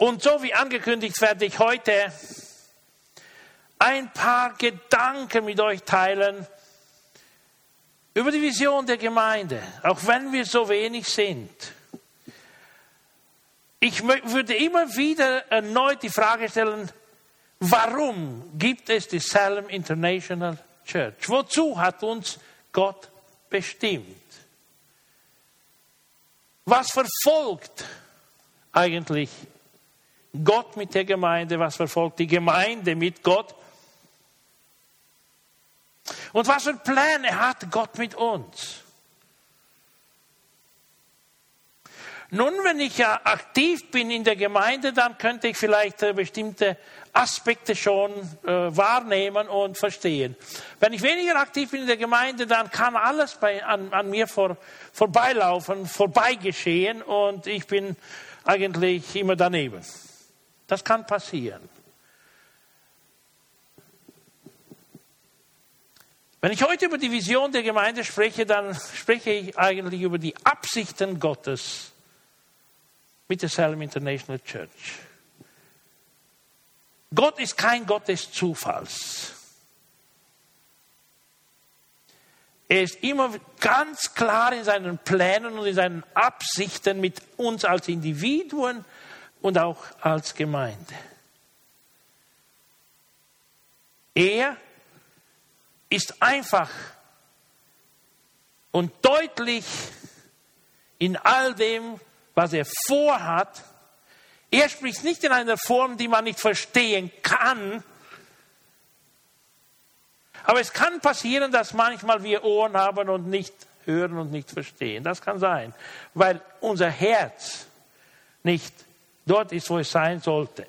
Und so wie angekündigt werde ich heute ein paar Gedanken mit euch teilen über die Vision der Gemeinde, auch wenn wir so wenig sind. Ich würde immer wieder erneut die Frage stellen, warum gibt es die Salem International Church? Wozu hat uns Gott bestimmt? Was verfolgt eigentlich Gott mit der Gemeinde? Was verfolgt die Gemeinde mit Gott? Und was für Pläne hat Gott mit uns? Nun, wenn ich ja aktiv bin in der Gemeinde, dann könnte ich vielleicht äh, bestimmte Aspekte schon äh, wahrnehmen und verstehen. Wenn ich weniger aktiv bin in der Gemeinde, dann kann alles bei, an, an mir vor, vorbeilaufen, vorbeigeschehen und ich bin eigentlich immer daneben. Das kann passieren. Wenn ich heute über die Vision der Gemeinde spreche, dann spreche ich eigentlich über die Absichten Gottes mit der Salem International Church. Gott ist kein Gott des Zufalls. Er ist immer ganz klar in seinen Plänen und in seinen Absichten mit uns als Individuen und auch als Gemeinde. Er ist einfach und deutlich in all dem, was er vorhat. Er spricht nicht in einer Form, die man nicht verstehen kann. Aber es kann passieren, dass manchmal wir Ohren haben und nicht hören und nicht verstehen. Das kann sein, weil unser Herz nicht dort ist, wo es sein sollte.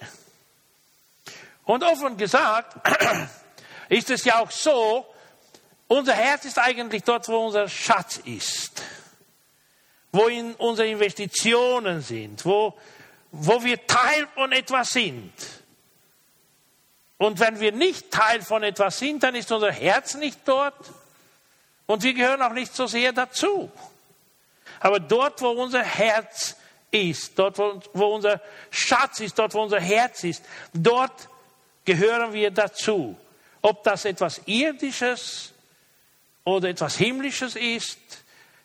Und offen gesagt ist es ja auch so, unser Herz ist eigentlich dort, wo unser Schatz ist, wo in unsere Investitionen sind, wo, wo wir Teil von etwas sind. Und wenn wir nicht Teil von etwas sind, dann ist unser Herz nicht dort und wir gehören auch nicht so sehr dazu. Aber dort, wo unser Herz ist, dort, wo, unser Schatz ist, dort, wo unser Herz ist, dort gehören wir dazu. Ob das etwas Irdisches oder etwas Himmlisches ist,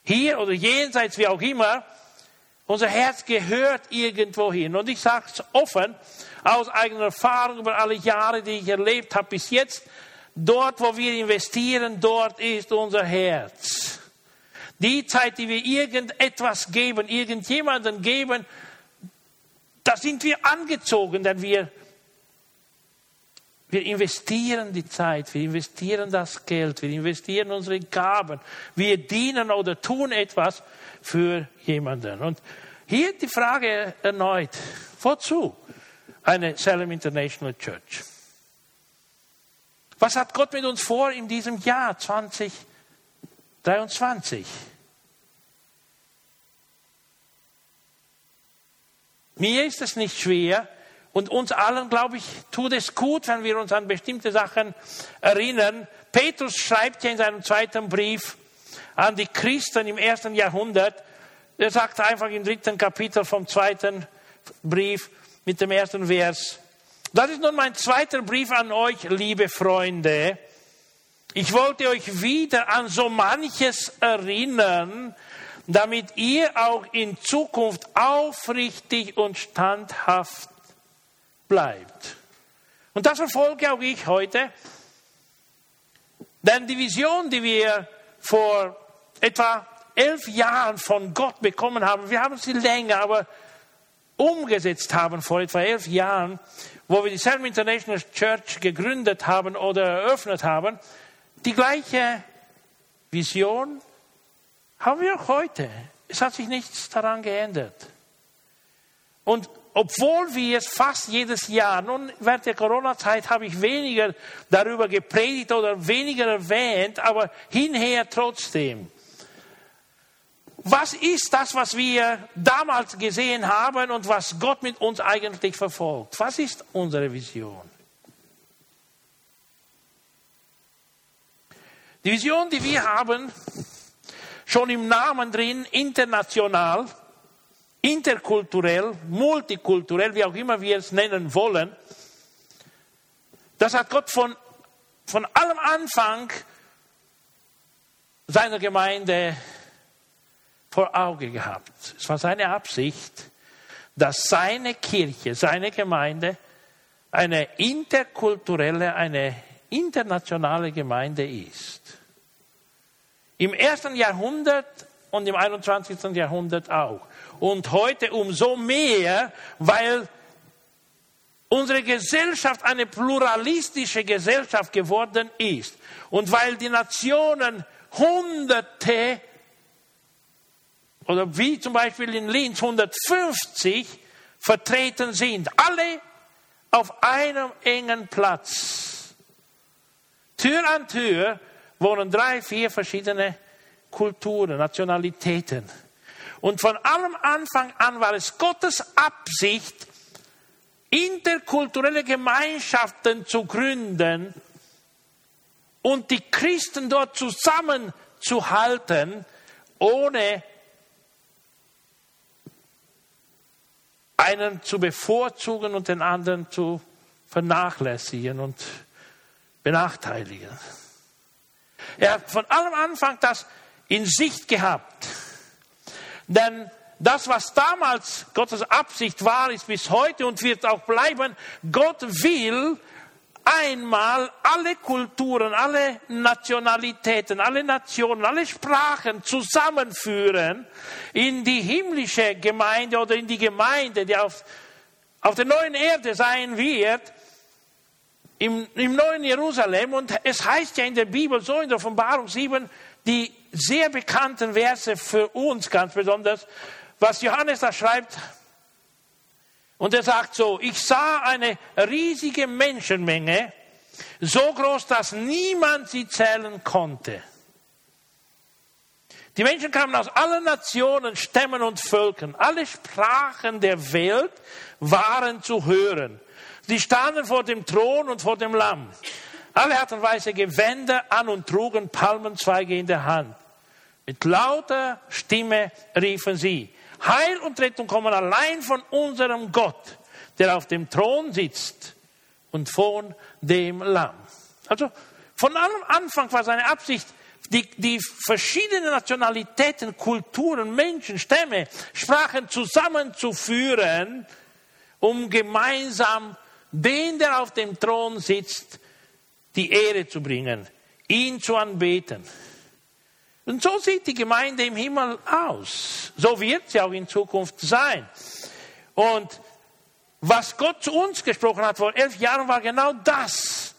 hier oder jenseits, wie auch immer, unser Herz gehört irgendwo hin. Und ich sage es offen, aus eigener Erfahrung über alle Jahre, die ich erlebt habe bis jetzt, dort, wo wir investieren, dort ist unser Herz. Die Zeit, die wir irgendetwas geben, irgendjemanden geben, da sind wir angezogen, denn wir wir investieren die Zeit, wir investieren das Geld, wir investieren unsere Gaben, wir dienen oder tun etwas für jemanden. Und hier die Frage erneut, wozu eine Salem International Church? Was hat Gott mit uns vor in diesem Jahr 2023? Mir ist es nicht schwer, und uns allen, glaube ich, tut es gut, wenn wir uns an bestimmte Sachen erinnern. Petrus schreibt ja in seinem zweiten Brief an die Christen im ersten Jahrhundert, er sagt einfach im dritten Kapitel vom zweiten Brief mit dem ersten Vers, das ist nun mein zweiter Brief an euch, liebe Freunde. Ich wollte euch wieder an so manches erinnern, damit ihr auch in Zukunft aufrichtig und standhaft bleibt. Und das verfolge auch ich heute. Denn die Vision, die wir vor etwa elf Jahren von Gott bekommen haben, wir haben sie länger, aber umgesetzt haben vor etwa elf Jahren, wo wir die Salem International Church gegründet haben oder eröffnet haben, die gleiche Vision haben wir auch heute. Es hat sich nichts daran geändert. Und obwohl wir es fast jedes Jahr, nun während der Corona-Zeit habe ich weniger darüber gepredigt oder weniger erwähnt, aber hinher trotzdem. Was ist das, was wir damals gesehen haben und was Gott mit uns eigentlich verfolgt? Was ist unsere Vision? Die Vision, die wir haben, schon im Namen drin, international, interkulturell, multikulturell, wie auch immer wir es nennen wollen. Das hat Gott von, von allem Anfang seiner Gemeinde vor Auge gehabt. Es war seine Absicht, dass seine Kirche, seine Gemeinde eine interkulturelle, eine internationale Gemeinde ist. Im ersten Jahrhundert und im 21. Jahrhundert auch. Und heute umso mehr, weil unsere Gesellschaft eine pluralistische Gesellschaft geworden ist und weil die Nationen Hunderte oder wie zum Beispiel in Linz 150 vertreten sind, alle auf einem engen Platz. Tür an Tür wohnen drei, vier verschiedene Kulturen, Nationalitäten. Und von allem Anfang an war es Gottes Absicht, interkulturelle Gemeinschaften zu gründen und die Christen dort zusammenzuhalten, ohne einen zu bevorzugen und den anderen zu vernachlässigen und benachteiligen. Er hat von allem Anfang das in Sicht gehabt. Denn das, was damals Gottes Absicht war, ist bis heute und wird auch bleiben. Gott will einmal alle Kulturen, alle Nationalitäten, alle Nationen, alle Sprachen zusammenführen in die himmlische Gemeinde oder in die Gemeinde, die auf, auf der neuen Erde sein wird, im, im neuen Jerusalem. Und es heißt ja in der Bibel, so in der Offenbarung 7, die sehr bekannten Verse für uns ganz besonders, was Johannes da schreibt, und er sagt so, ich sah eine riesige Menschenmenge, so groß, dass niemand sie zählen konnte. Die Menschen kamen aus allen Nationen, Stämmen und Völkern. Alle Sprachen der Welt waren zu hören. Sie standen vor dem Thron und vor dem Lamm. Alle hatten weiße Gewänder an und trugen Palmenzweige in der Hand. Mit lauter Stimme riefen sie, Heil und Rettung kommen allein von unserem Gott, der auf dem Thron sitzt und von dem Lamm. Also von allem Anfang war seine Absicht, die, die verschiedenen Nationalitäten, Kulturen, Menschen, Stämme, Sprachen zusammenzuführen, um gemeinsam den, der auf dem Thron sitzt, die Ehre zu bringen, ihn zu anbeten. Und so sieht die Gemeinde im Himmel aus. So wird sie auch in Zukunft sein. Und was Gott zu uns gesprochen hat vor elf Jahren, war genau das.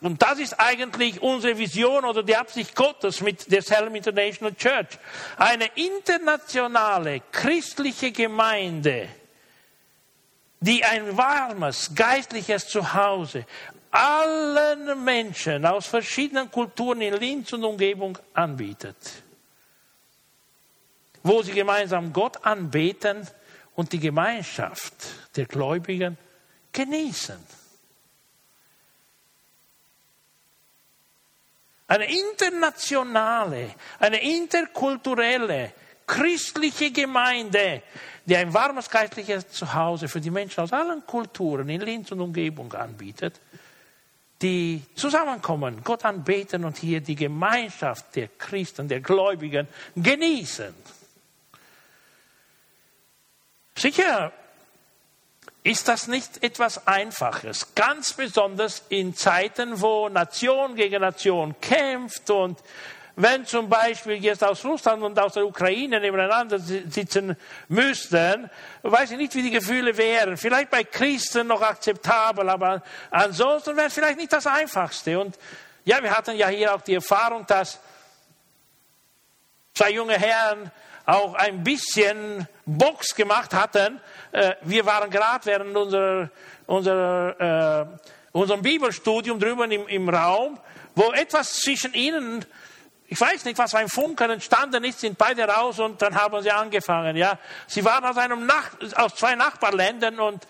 Und das ist eigentlich unsere Vision oder die Absicht Gottes mit der Salem International Church. Eine internationale christliche Gemeinde, die ein warmes, geistliches Zuhause, allen Menschen aus verschiedenen Kulturen in Linz und Umgebung anbietet. Wo sie gemeinsam Gott anbeten und die Gemeinschaft der Gläubigen genießen. Eine internationale, eine interkulturelle, christliche Gemeinde, die ein warmes geistliches Zuhause für die Menschen aus allen Kulturen in Linz und Umgebung anbietet die zusammenkommen, Gott anbeten und hier die Gemeinschaft der Christen, der Gläubigen genießen. Sicher ist das nicht etwas Einfaches, ganz besonders in Zeiten, wo Nation gegen Nation kämpft und wenn zum Beispiel jetzt aus Russland und aus der Ukraine nebeneinander sitzen müssten, weiß ich nicht, wie die Gefühle wären. Vielleicht bei Christen noch akzeptabel, aber ansonsten wäre es vielleicht nicht das Einfachste. Und ja, wir hatten ja hier auch die Erfahrung, dass zwei junge Herren auch ein bisschen Box gemacht hatten. Äh, wir waren gerade während unserer, unserer, äh, unserem Bibelstudium drüben im, im Raum, wo etwas zwischen ihnen ich weiß nicht, was für ein Funken entstanden ist, sind beide raus und dann haben sie angefangen. Ja, sie waren aus einem Nach aus zwei Nachbarländern und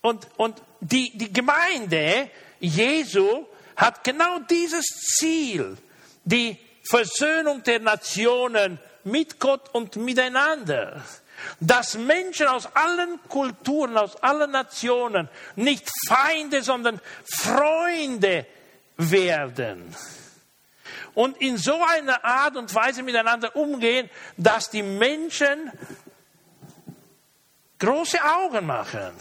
und und die die Gemeinde Jesu hat genau dieses Ziel, die Versöhnung der Nationen mit Gott und miteinander. Dass Menschen aus allen Kulturen, aus allen Nationen nicht Feinde, sondern Freunde werden. Und in so einer Art und Weise miteinander umgehen, dass die Menschen große Augen machen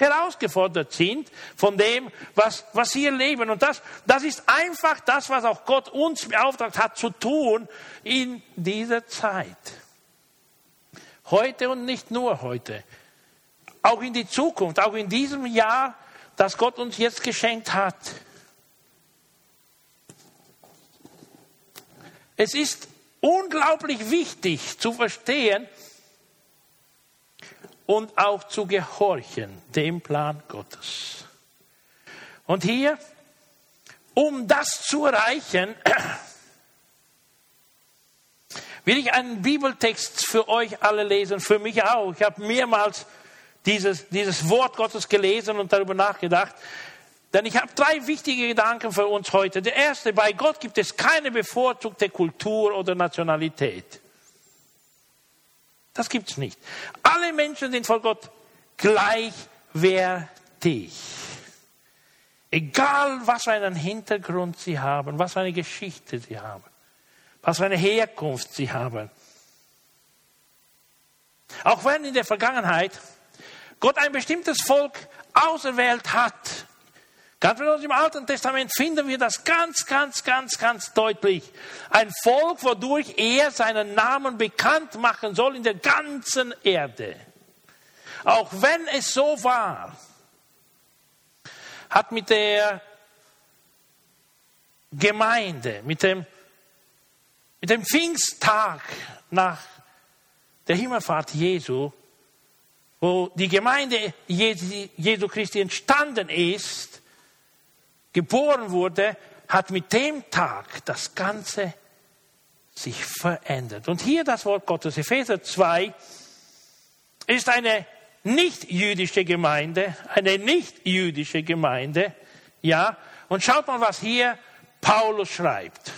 herausgefordert sind von dem, was, was sie erleben. Und das, das ist einfach das, was auch Gott uns beauftragt hat zu tun in dieser Zeit. Heute und nicht nur heute. Auch in die Zukunft, auch in diesem Jahr, das Gott uns jetzt geschenkt hat. Es ist unglaublich wichtig zu verstehen, und auch zu gehorchen dem Plan Gottes. Und hier, um das zu erreichen, will ich einen Bibeltext für euch alle lesen, für mich auch. Ich habe mehrmals dieses, dieses Wort Gottes gelesen und darüber nachgedacht. Denn ich habe drei wichtige Gedanken für uns heute. Der erste, bei Gott gibt es keine bevorzugte Kultur oder Nationalität. Das gibt es nicht. Alle Menschen sind vor Gott gleichwertig. Egal, was für einen Hintergrund sie haben, was für eine Geschichte sie haben, was für eine Herkunft sie haben. Auch wenn in der Vergangenheit Gott ein bestimmtes Volk auserwählt hat, Ganz besonders im Alten Testament finden wir das ganz, ganz, ganz, ganz deutlich. Ein Volk, wodurch er seinen Namen bekannt machen soll in der ganzen Erde. Auch wenn es so war, hat mit der Gemeinde, mit dem, mit dem Pfingsttag nach der Himmelfahrt Jesu, wo die Gemeinde Jesu Christi entstanden ist, geboren wurde, hat mit dem Tag das Ganze sich verändert. Und hier das Wort Gottes, Epheser 2, ist eine nicht-jüdische Gemeinde, eine nicht-jüdische Gemeinde, ja. Und schaut mal, was hier Paulus schreibt.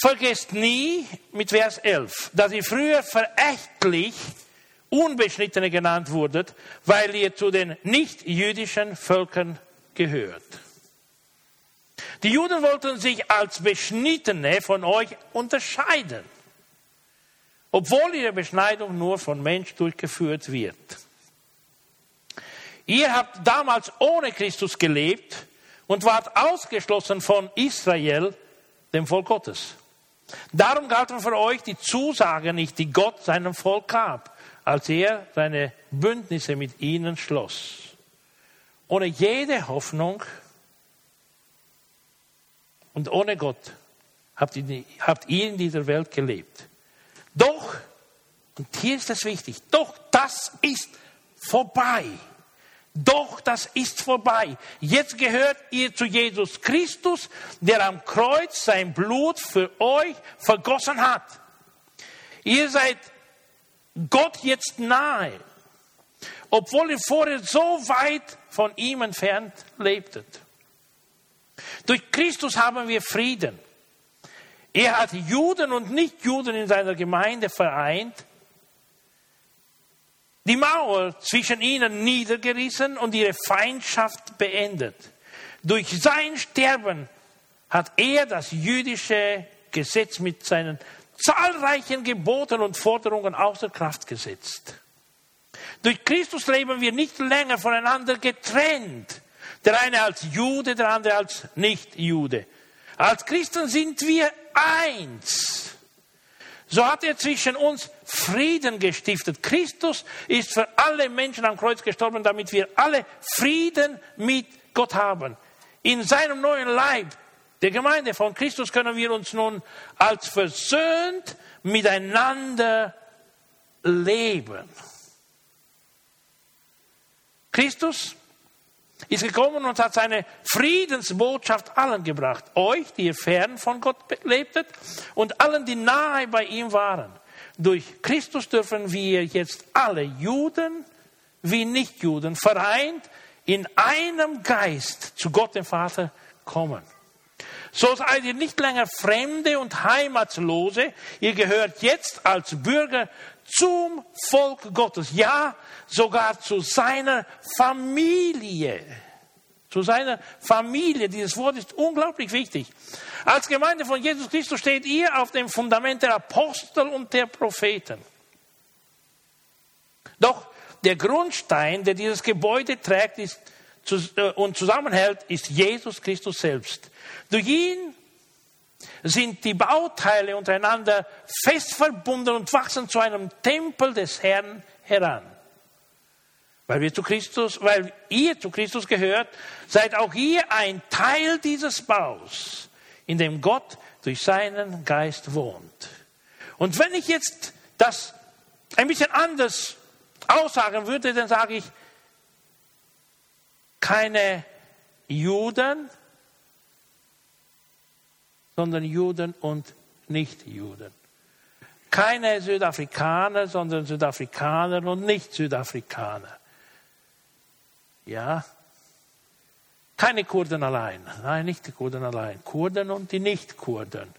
Vergesst nie mit Vers 11, dass ihr früher verächtlich Unbeschnittene genannt wurdet, weil ihr zu den nicht-jüdischen Völkern gehört. Die Juden wollten sich als Beschnittene von euch unterscheiden, obwohl ihre Beschneidung nur von Mensch durchgeführt wird. Ihr habt damals ohne Christus gelebt und wart ausgeschlossen von Israel, dem Volk Gottes. Darum galten für euch die Zusagen nicht, die Gott seinem Volk gab, als er seine Bündnisse mit ihnen schloss ohne jede Hoffnung und ohne Gott habt ihr, habt ihr in dieser Welt gelebt. Doch, und hier ist es wichtig, doch das ist vorbei. Doch das ist vorbei. Jetzt gehört ihr zu Jesus Christus, der am Kreuz sein Blut für euch vergossen hat. Ihr seid Gott jetzt nahe obwohl ihr vorher so weit von ihm entfernt lebtet. Durch Christus haben wir Frieden. Er hat Juden und Nichtjuden in seiner Gemeinde vereint, die Mauer zwischen ihnen niedergerissen und ihre Feindschaft beendet. Durch sein Sterben hat er das jüdische Gesetz mit seinen zahlreichen Geboten und Forderungen außer Kraft gesetzt. Durch Christus leben wir nicht länger voneinander getrennt. Der eine als Jude, der andere als Nicht-Jude. Als Christen sind wir eins. So hat er zwischen uns Frieden gestiftet. Christus ist für alle Menschen am Kreuz gestorben, damit wir alle Frieden mit Gott haben. In seinem neuen Leib, der Gemeinde von Christus, können wir uns nun als versöhnt miteinander leben. Christus ist gekommen und hat seine Friedensbotschaft allen gebracht. Euch, die ihr fern von Gott lebtet und allen, die nahe bei ihm waren. Durch Christus dürfen wir jetzt alle Juden wie Nichtjuden vereint in einem Geist zu Gott dem Vater kommen. So seid ihr nicht länger Fremde und Heimatslose. Ihr gehört jetzt als Bürger zum Volk Gottes. Ja, sogar zu seiner Familie. Zu seiner Familie. Dieses Wort ist unglaublich wichtig. Als Gemeinde von Jesus Christus steht ihr auf dem Fundament der Apostel und der Propheten. Doch der Grundstein, der dieses Gebäude trägt ist, äh, und zusammenhält, ist Jesus Christus selbst. Durch ihn sind die Bauteile untereinander fest verbunden und wachsen zu einem Tempel des Herrn heran. Weil wir zu Christus, weil ihr zu Christus gehört, seid auch ihr ein Teil dieses Baus, in dem Gott durch seinen Geist wohnt. Und wenn ich jetzt das ein bisschen anders aussagen würde, dann sage ich, keine Juden, sondern Juden und Nicht-Juden. Keine Südafrikaner, sondern Südafrikaner und Nicht-Südafrikaner. Ja? Keine Kurden allein. Nein, nicht die Kurden allein. Kurden und die Nicht-Kurden.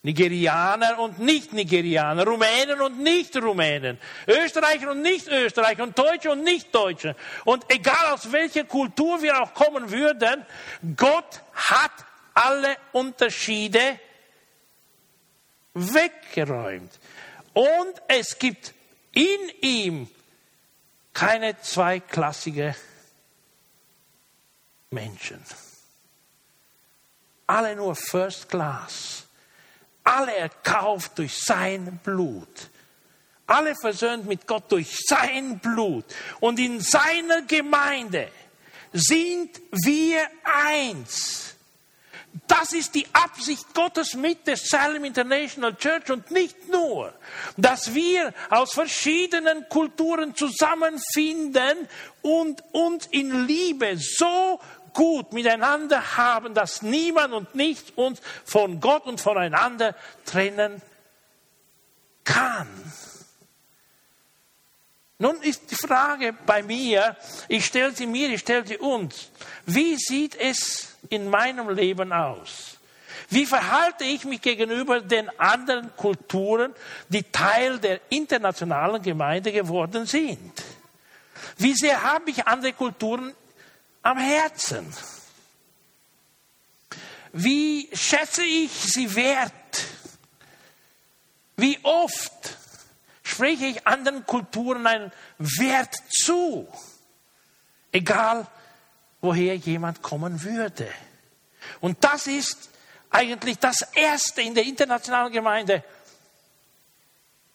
Nigerianer und Nicht-Nigerianer, Rumänen und Nicht-Rumänen, Österreicher und Nicht-Österreicher und Deutsche und Nicht-Deutsche. Und egal aus welcher Kultur wir auch kommen würden, Gott hat alle Unterschiede weggeräumt. Und es gibt in ihm keine zweiklassige Menschen. Alle nur First Class alle erkauft durch sein Blut. Alle versöhnt mit Gott durch sein Blut. Und in seiner Gemeinde sind wir eins. Das ist die Absicht Gottes mit der Salem International Church und nicht nur, dass wir aus verschiedenen Kulturen zusammenfinden und uns in Liebe so gut miteinander haben, dass niemand und nichts uns von Gott und voneinander trennen kann. Nun ist die Frage bei mir, ich stelle sie mir, ich stelle sie uns, wie sieht es in meinem Leben aus? Wie verhalte ich mich gegenüber den anderen Kulturen, die Teil der internationalen Gemeinde geworden sind? Wie sehr habe ich andere Kulturen am Herzen. Wie schätze ich sie wert? Wie oft spreche ich anderen Kulturen einen Wert zu? Egal, woher jemand kommen würde. Und das ist eigentlich das Erste in der internationalen Gemeinde.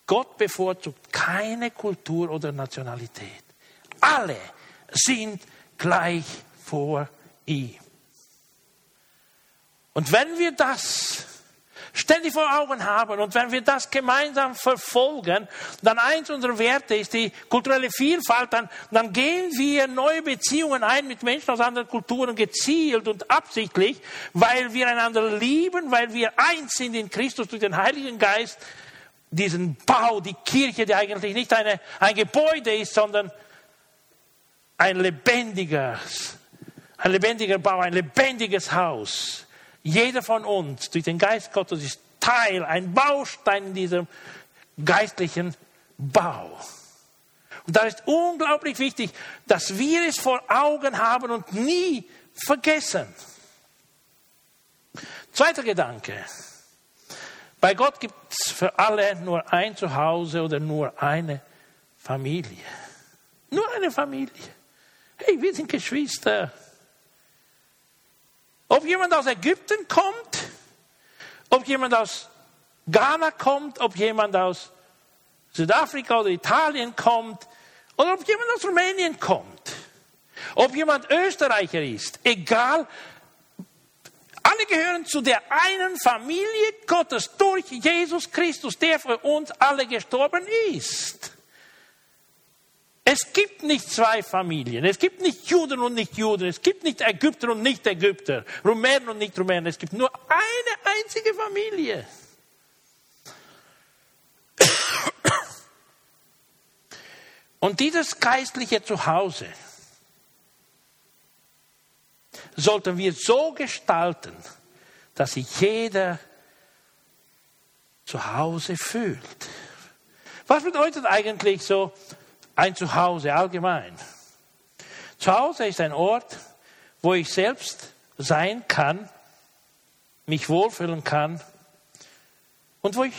Gott bevorzugt keine Kultur oder Nationalität. Alle sind gleich vor ihm. Und wenn wir das ständig vor Augen haben und wenn wir das gemeinsam verfolgen, dann eins unserer Werte ist die kulturelle Vielfalt, dann, dann gehen wir neue Beziehungen ein mit Menschen aus anderen Kulturen gezielt und absichtlich, weil wir einander lieben, weil wir eins sind in Christus durch den Heiligen Geist, diesen Bau, die Kirche, die eigentlich nicht eine, ein Gebäude ist, sondern ein lebendiges, ein lebendiger Bau, ein lebendiges Haus. Jeder von uns durch den Geist Gottes ist Teil, ein Baustein in diesem geistlichen Bau. Und da ist unglaublich wichtig, dass wir es vor Augen haben und nie vergessen. Zweiter Gedanke. Bei Gott gibt es für alle nur ein Zuhause oder nur eine Familie. Nur eine Familie. Hey, wir sind Geschwister. Ob jemand aus Ägypten kommt, ob jemand aus Ghana kommt, ob jemand aus Südafrika oder Italien kommt, oder ob jemand aus Rumänien kommt, ob jemand Österreicher ist, egal, alle gehören zu der einen Familie Gottes durch Jesus Christus, der für uns alle gestorben ist. Es gibt nicht zwei Familien. Es gibt nicht Juden und nicht Juden. Es gibt nicht Ägypter und nicht Ägypter. Rumänen und nicht Rumänen. Es gibt nur eine einzige Familie. Und dieses geistliche Zuhause sollten wir so gestalten, dass sich jeder zu Hause fühlt. Was bedeutet eigentlich so ein Zuhause allgemein? Zuhause ist ein Ort, wo ich selbst sein kann, mich wohlfühlen kann und wo ich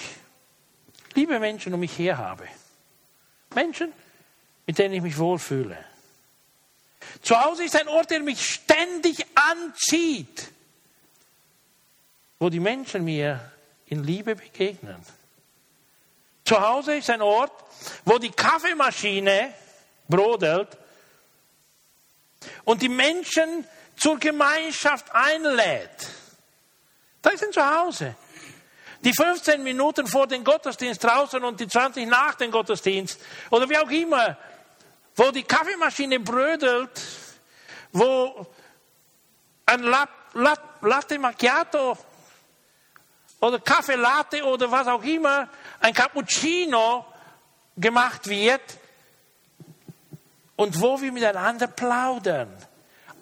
liebe Menschen um mich her habe. Menschen, mit denen ich mich wohlfühle. Zu Hause ist ein Ort, der mich ständig anzieht, wo die Menschen mir in Liebe begegnen. Zu Hause ist ein Ort, wo die Kaffeemaschine brodelt und die Menschen zur Gemeinschaft einlädt. Da ist ein Zuhause. Die 15 Minuten vor dem Gottesdienst draußen und die 20 nach dem Gottesdienst oder wie auch immer, wo die Kaffeemaschine brödelt, wo ein Latte Macchiato oder Kaffee Latte oder was auch immer, ein Cappuccino gemacht wird und wo wir miteinander plaudern.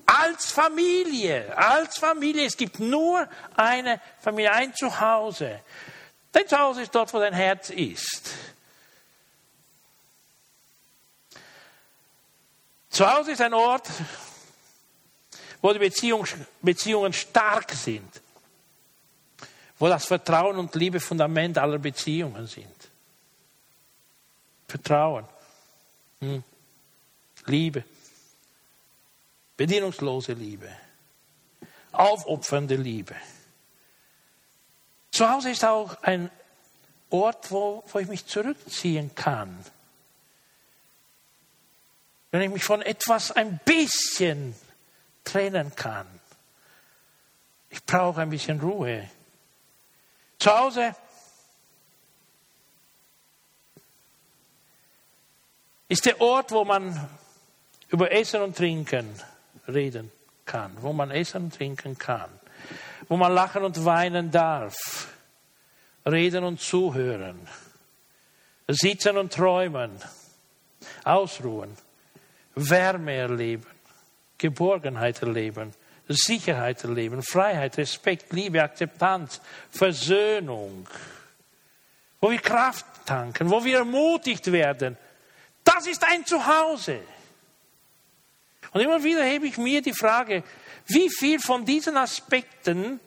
Als Familie, als Familie. Es gibt nur eine Familie, ein Zuhause. Dein Zuhause ist dort, wo dein Herz ist. Zuhause ist ein Ort, wo die Beziehung, Beziehungen stark sind, wo das Vertrauen und Liebe Fundament aller Beziehungen sind. Vertrauen, hm. Liebe. Bedienungslose Liebe. Aufopfernde Liebe. Zu Hause ist auch ein Ort, wo, wo ich mich zurückziehen kann. Wenn ich mich von etwas ein bisschen trennen kann. Ich brauche ein bisschen Ruhe. Zu Hause? Ist der Ort, wo man über Essen und Trinken reden kann, wo man essen und trinken kann, wo man lachen und weinen darf, reden und zuhören, sitzen und träumen, ausruhen, Wärme erleben, Geborgenheit erleben, Sicherheit erleben, Freiheit, Respekt, Liebe, Akzeptanz, Versöhnung, wo wir Kraft tanken, wo wir ermutigt werden. Das ist ein Zuhause. Und immer wieder hebe ich mir die Frage, wie viel von diesen Aspekten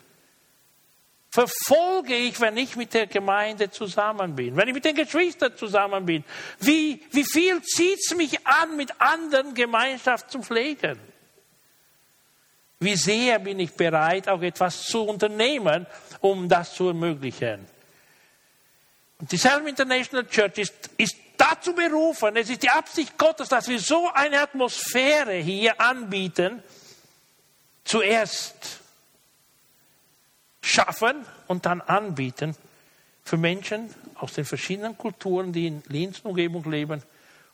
verfolge ich, wenn ich mit der Gemeinde zusammen bin, wenn ich mit den Geschwistern zusammen bin? Wie, wie viel zieht es mich an, mit anderen Gemeinschaft zu pflegen? Wie sehr bin ich bereit, auch etwas zu unternehmen, um das zu ermöglichen? Und die Selm International Church ist, ist dazu berufen, es ist die Absicht Gottes, dass wir so eine Atmosphäre hier anbieten, zuerst schaffen und dann anbieten für Menschen aus den verschiedenen Kulturen, die in Linz Umgebung leben.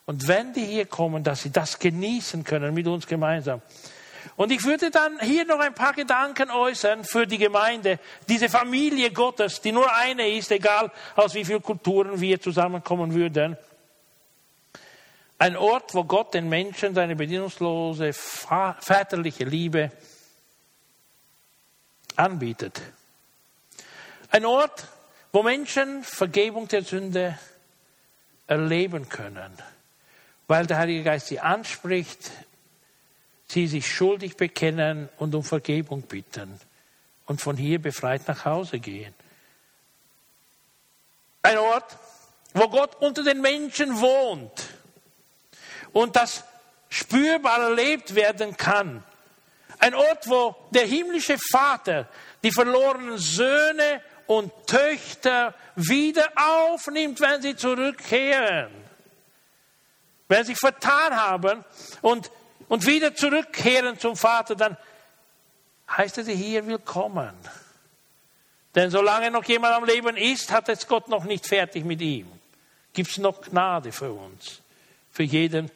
Und wenn die hier kommen, dass sie das genießen können mit uns gemeinsam. Und ich würde dann hier noch ein paar Gedanken äußern für die Gemeinde, diese Familie Gottes, die nur eine ist, egal aus wie vielen Kulturen wir zusammenkommen würden. Ein Ort, wo Gott den Menschen seine bedienungslose väterliche Liebe anbietet. Ein Ort, wo Menschen Vergebung der Sünde erleben können, weil der Heilige Geist sie anspricht, sie sich schuldig bekennen und um Vergebung bitten und von hier befreit nach Hause gehen. Ein Ort, wo Gott unter den Menschen wohnt und das spürbar erlebt werden kann. Ein Ort, wo der himmlische Vater die verlorenen Söhne und Töchter wieder aufnimmt, wenn sie zurückkehren. Wenn sie vertan haben und, und wieder zurückkehren zum Vater, dann heißt er sie hier willkommen. Denn solange noch jemand am Leben ist, hat es Gott noch nicht fertig mit ihm. Gibt es noch Gnade für uns, für jeden,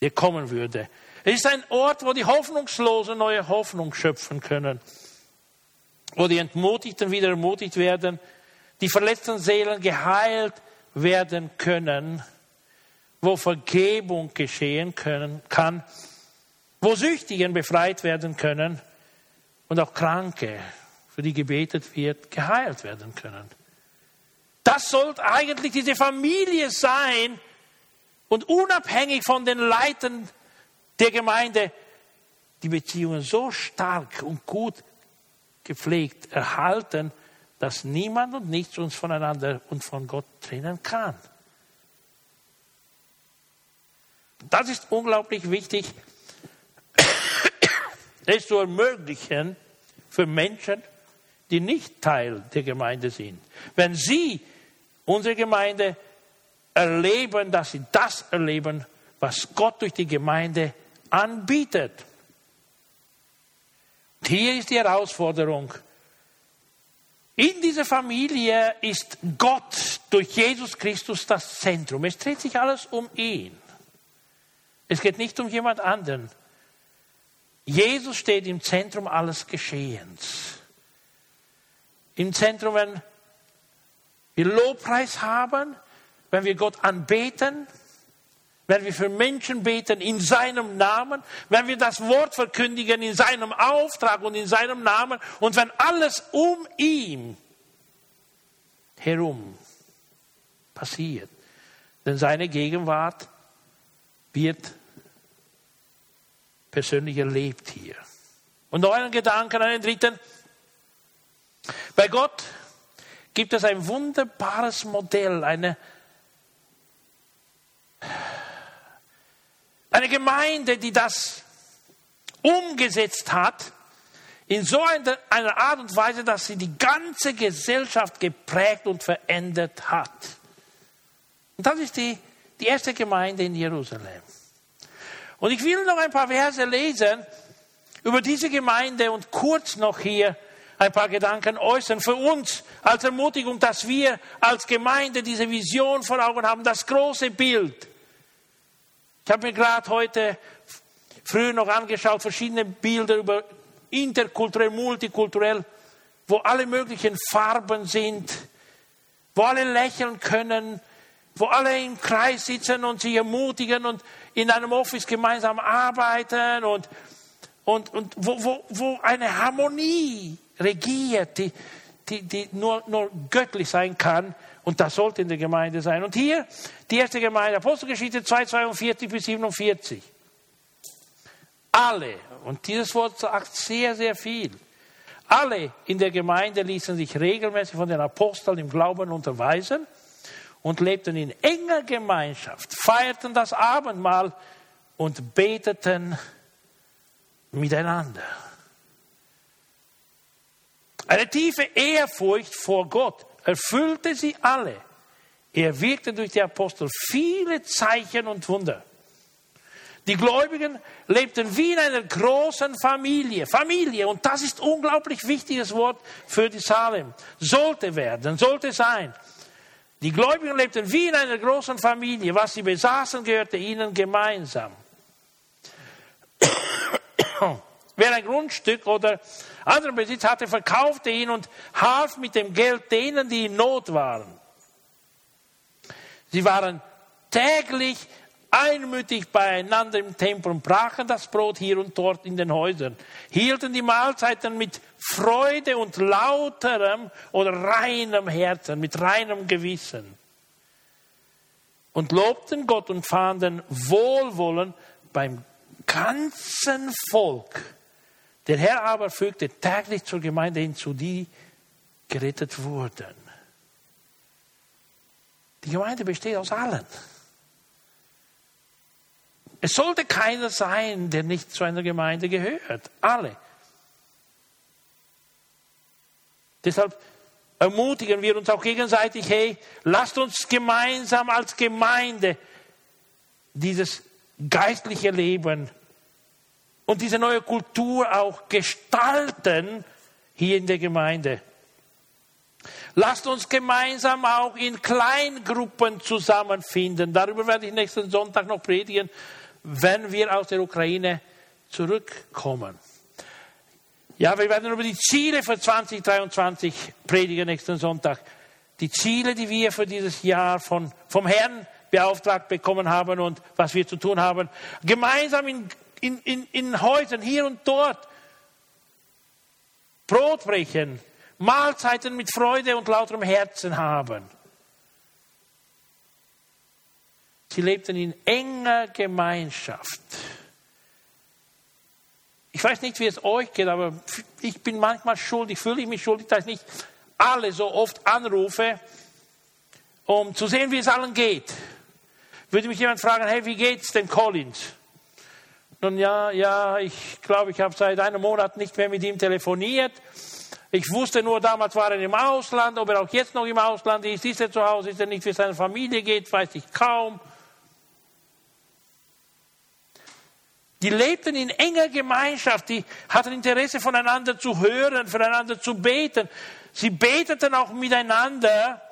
der kommen würde. Es ist ein Ort, wo die Hoffnungslosen neue Hoffnung schöpfen können, wo die Entmutigten wieder ermutigt werden, die verletzten Seelen geheilt werden können, wo Vergebung geschehen können, kann, wo Süchtigen befreit werden können, und auch Kranke, für die gebetet wird, geheilt werden können. Das sollte eigentlich diese Familie sein und unabhängig von den Leitern der Gemeinde die Beziehungen so stark und gut gepflegt erhalten, dass niemand und nichts uns voneinander und von Gott trennen kann. Das ist unglaublich wichtig, es zu ermöglichen für Menschen, die nicht Teil der Gemeinde sind. Wenn sie unsere Gemeinde erleben, dass sie das erleben, was Gott durch die Gemeinde anbietet. Hier ist die Herausforderung. In dieser Familie ist Gott durch Jesus Christus das Zentrum. Es dreht sich alles um ihn. Es geht nicht um jemand anderen. Jesus steht im Zentrum alles Geschehens. Im Zentrum, wenn wir Lobpreis haben, wenn wir Gott anbeten, wenn wir für Menschen beten in seinem Namen, wenn wir das Wort verkündigen in seinem Auftrag und in seinem Namen und wenn alles um ihn herum passiert. Denn seine Gegenwart wird persönlich erlebt hier. Und noch einen Gedanken, einen dritten. Bei Gott gibt es ein wunderbares Modell, eine, eine Gemeinde, die das umgesetzt hat, in so einer Art und Weise, dass sie die ganze Gesellschaft geprägt und verändert hat. Und das ist die, die erste Gemeinde in Jerusalem. Und ich will noch ein paar Verse lesen über diese Gemeinde und kurz noch hier ein paar Gedanken äußern für uns als Ermutigung, dass wir als Gemeinde diese Vision vor Augen haben, das große Bild. Ich habe mir gerade heute früh noch angeschaut, verschiedene Bilder über interkulturell, multikulturell, wo alle möglichen Farben sind, wo alle lächeln können, wo alle im Kreis sitzen und sich ermutigen und in einem Office gemeinsam arbeiten und, und, und wo, wo, wo eine Harmonie regiert, die, die, die nur, nur göttlich sein kann. Und das sollte in der Gemeinde sein. Und hier die erste Gemeinde, Apostelgeschichte 2, 42 bis 47. Alle, und dieses Wort sagt sehr, sehr viel. Alle in der Gemeinde ließen sich regelmäßig von den Aposteln im Glauben unterweisen und lebten in enger Gemeinschaft, feierten das Abendmahl und beteten miteinander. Eine tiefe Ehrfurcht vor Gott erfüllte sie alle. Er wirkte durch die Apostel viele Zeichen und Wunder. Die Gläubigen lebten wie in einer großen Familie. Familie, und das ist unglaublich wichtiges Wort für die Salem. Sollte werden, sollte sein. Die Gläubigen lebten wie in einer großen Familie. Was sie besaßen, gehörte ihnen gemeinsam. Wer ein Grundstück oder anderen Besitz hatte, verkaufte ihn und half mit dem Geld denen, die in Not waren. Sie waren täglich einmütig beieinander im Tempel und brachen das Brot hier und dort in den Häusern, hielten die Mahlzeiten mit Freude und lauterem oder reinem Herzen, mit reinem Gewissen und lobten Gott und fanden Wohlwollen beim ganzen Volk. Der Herr aber fügte täglich zur Gemeinde hinzu, die gerettet wurden. Die Gemeinde besteht aus allen. Es sollte keiner sein, der nicht zu einer Gemeinde gehört. Alle. Deshalb ermutigen wir uns auch gegenseitig, hey, lasst uns gemeinsam als Gemeinde dieses geistliche Leben und diese neue Kultur auch gestalten hier in der Gemeinde. Lasst uns gemeinsam auch in Kleingruppen zusammenfinden. Darüber werde ich nächsten Sonntag noch predigen wenn wir aus der Ukraine zurückkommen. Ja, wir werden über die Ziele für 2023 predigen nächsten Sonntag. Die Ziele, die wir für dieses Jahr von, vom Herrn beauftragt bekommen haben und was wir zu tun haben. Gemeinsam in, in, in, in Häusern hier und dort Brot brechen, Mahlzeiten mit Freude und lauterem Herzen haben. Sie lebten in enger Gemeinschaft. Ich weiß nicht, wie es euch geht, aber ich bin manchmal schuldig, fühle ich mich schuldig, dass ich nicht alle so oft anrufe, um zu sehen, wie es allen geht. Würde mich jemand fragen, hey, wie geht's denn Collins? Nun ja, ja, ich glaube, ich habe seit einem Monat nicht mehr mit ihm telefoniert. Ich wusste nur, damals war er im Ausland, ob er auch jetzt noch im Ausland ist, ist er zu Hause, ist er nicht, wie seine Familie geht, weiß ich kaum. Die lebten in enger Gemeinschaft, die hatten Interesse voneinander zu hören, voneinander zu beten. Sie beteten auch miteinander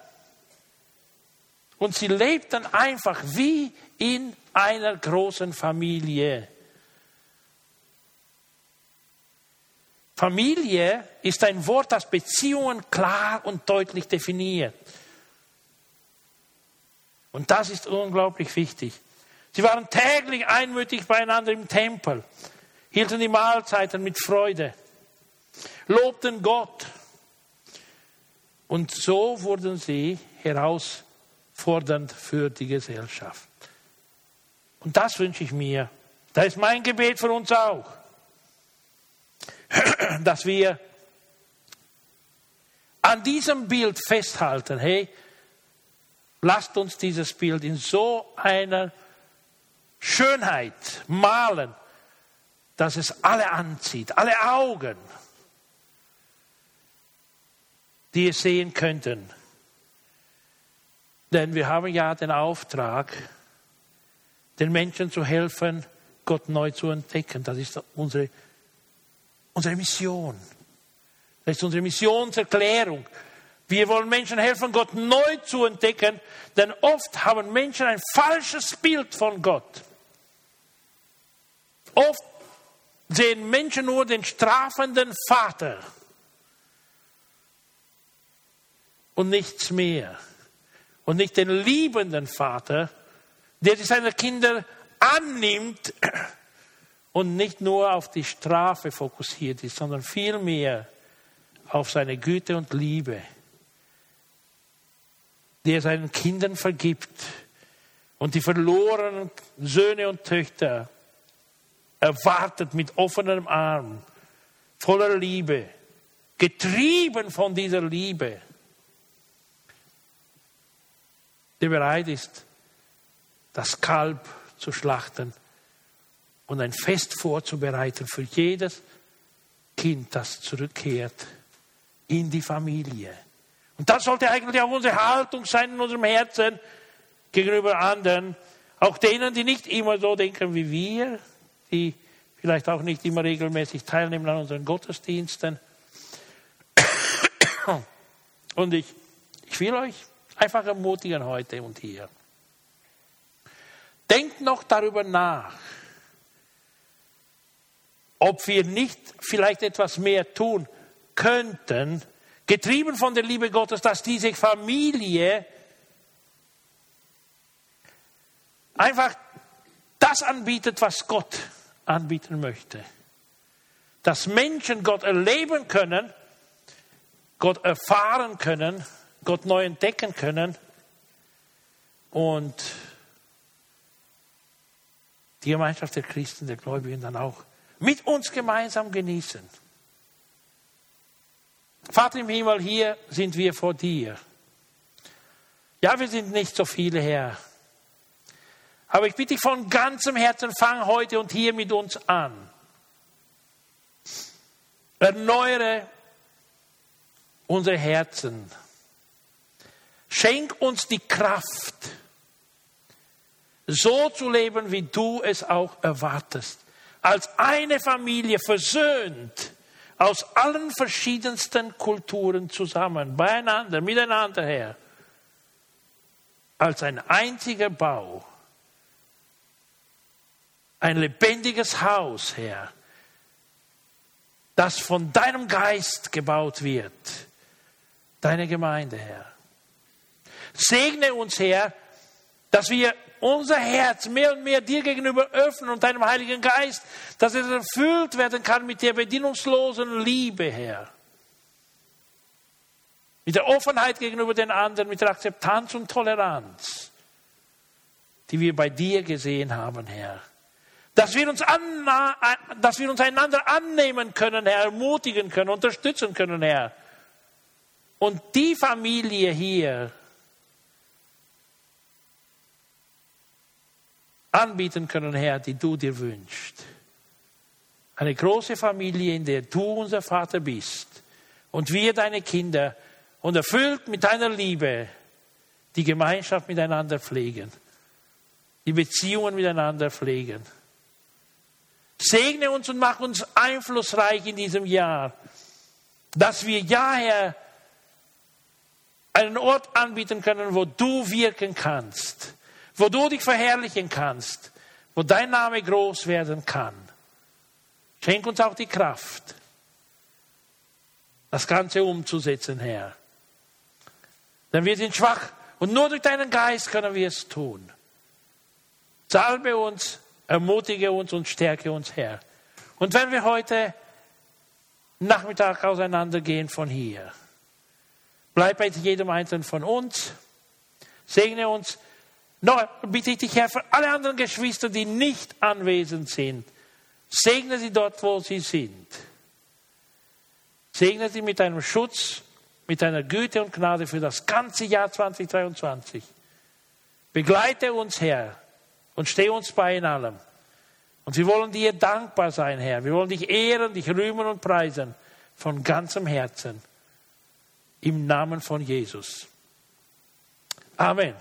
und sie lebten einfach wie in einer großen Familie. Familie ist ein Wort, das Beziehungen klar und deutlich definiert. Und das ist unglaublich wichtig. Sie waren täglich einmütig beieinander im Tempel, hielten die Mahlzeiten mit Freude, lobten Gott. Und so wurden sie herausfordernd für die Gesellschaft. Und das wünsche ich mir. Das ist mein Gebet für uns auch dass wir an diesem Bild festhalten. Hey, lasst uns dieses Bild in so einer Schönheit malen, dass es alle anzieht, alle Augen, die es sehen könnten. Denn wir haben ja den Auftrag, den Menschen zu helfen, Gott neu zu entdecken. Das ist unsere unsere Mission. Das ist unsere Missionserklärung. Wir wollen Menschen helfen, Gott neu zu entdecken, denn oft haben Menschen ein falsches Bild von Gott. Oft sehen Menschen nur den strafenden Vater und nichts mehr. Und nicht den liebenden Vater, der seine Kinder annimmt und nicht nur auf die Strafe fokussiert ist, sondern vielmehr auf seine Güte und Liebe, die er seinen Kindern vergibt und die verlorenen Söhne und Töchter erwartet mit offenem Arm, voller Liebe, getrieben von dieser Liebe, der bereit ist, das Kalb zu schlachten und ein Fest vorzubereiten für jedes Kind, das zurückkehrt in die Familie. Und das sollte eigentlich auch unsere Haltung sein in unserem Herzen gegenüber anderen, auch denen, die nicht immer so denken wie wir, die vielleicht auch nicht immer regelmäßig teilnehmen an unseren Gottesdiensten. Und ich, ich will euch einfach ermutigen heute und hier. Denkt noch darüber nach, ob wir nicht vielleicht etwas mehr tun könnten, getrieben von der Liebe Gottes, dass diese Familie einfach das anbietet, was Gott anbieten möchte. Dass Menschen Gott erleben können, Gott erfahren können, Gott neu entdecken können und die Gemeinschaft der Christen, der Gläubigen dann auch mit uns gemeinsam genießen. Vater im Himmel, hier sind wir vor dir. Ja, wir sind nicht so viele, Herr. Aber ich bitte dich von ganzem Herzen, fang heute und hier mit uns an. Erneuere unsere Herzen. Schenk uns die Kraft, so zu leben, wie du es auch erwartest als eine Familie versöhnt aus allen verschiedensten Kulturen zusammen, beieinander, miteinander her, als ein einziger Bau, ein lebendiges Haus, Herr, das von deinem Geist gebaut wird, deine Gemeinde, Herr. Segne uns, Herr, dass wir unser Herz mehr und mehr dir gegenüber öffnen und deinem Heiligen Geist, dass es erfüllt werden kann mit der bedienungslosen Liebe, Herr. mit der Offenheit gegenüber den anderen, mit der Akzeptanz und Toleranz, die wir bei dir gesehen haben, Herr. Dass wir uns, anna dass wir uns einander annehmen können, Herr, ermutigen können, unterstützen können, Herr. Und die Familie hier anbieten können, Herr, die du dir wünschst. Eine große Familie, in der du unser Vater bist und wir deine Kinder und erfüllt mit deiner Liebe die Gemeinschaft miteinander pflegen, die Beziehungen miteinander pflegen. Segne uns und mach uns einflussreich in diesem Jahr, dass wir ja, Herr, einen Ort anbieten können, wo du wirken kannst, wo du dich verherrlichen kannst, wo dein Name groß werden kann. Schenk uns auch die Kraft, das Ganze umzusetzen, Herr. Denn wir sind schwach und nur durch deinen Geist können wir es tun. Salbe uns, ermutige uns und stärke uns, Herr. Und wenn wir heute Nachmittag auseinandergehen von hier, bleib bei jedem Einzelnen von uns, segne uns. Noch bitte ich dich, Herr, für alle anderen Geschwister, die nicht anwesend sind, segne sie dort, wo sie sind. Segne sie mit deinem Schutz mit deiner Güte und Gnade für das ganze Jahr 2023. Begleite uns, Herr, und steh uns bei in allem. Und wir wollen dir dankbar sein, Herr. Wir wollen dich ehren, dich rühmen und preisen von ganzem Herzen. Im Namen von Jesus. Amen.